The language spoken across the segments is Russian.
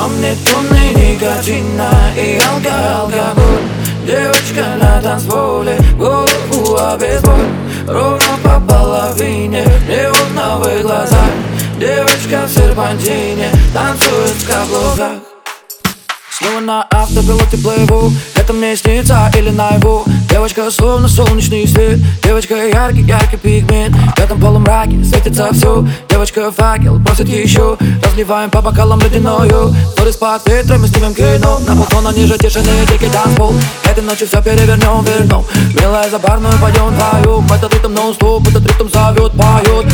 Во мне тонны никотина и алкоголь Девочка на танцполе, голову обезболь Ровно по половине, неоновые глаза Девочка в серпантине, танцует в каблуках Снова на автопилоте плыву Это мне снится или наяву Девочка словно солнечный свет. Девочка яркий, яркий пигмент. В этом полумраке светится все Девочка факел просит еще Разливаем по бокалам ледяною под ветром и снимем кино На полтона ниже тишины дикий танцпол. Этой ночью все перевернем, вернем Милая за барную пойдем вдвоем Этот ритм нон-стоп, этот ритм зовет, поет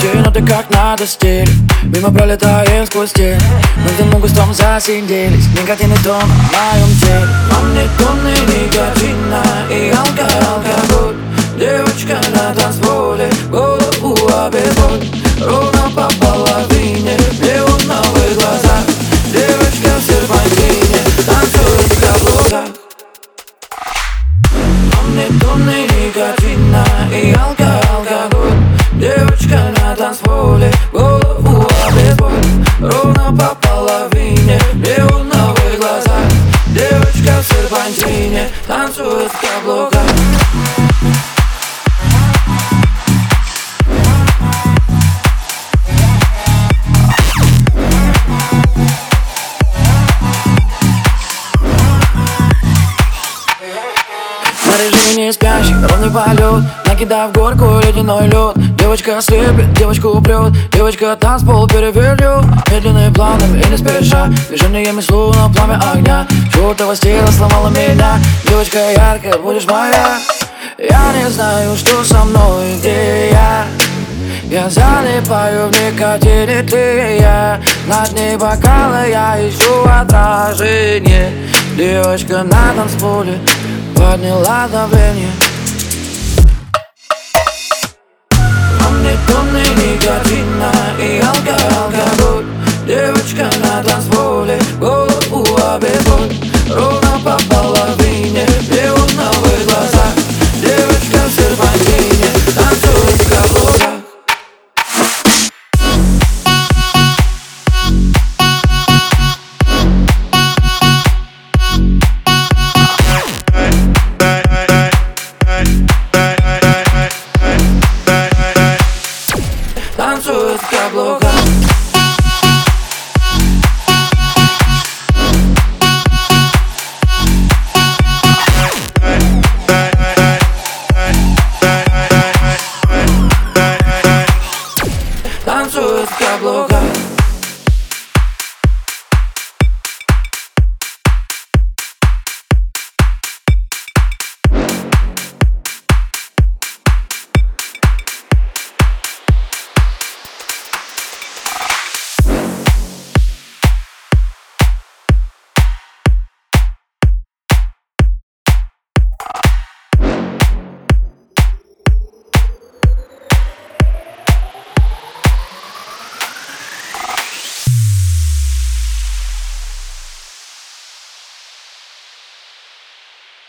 Тяну ты как надо стиль Мимо пролетаем сквозь тень. Мы в дыму густом засиделись. Никотин и тон в моем теле. Во мне тонны никотина и алкоголь Девочка на танцполе, голову обезболь в серпантине, танцует в каблуках На режиме спящий, ровный полет Накидав горку ледяной лед. Девочка слепит, девочку прет Девочка танцпол перевернет Медленные планами и не спеша Движениями словно пламя огня Чертова стила сломала меня. Девочка яркая, будешь моя. Я не знаю, что со мной, где я. Я залипаю в никотине, ты и я. На дне бокала я ищу отражение. Девочка на танцполе подняла давление танцуют в каблуках. Танцуют в каблуках.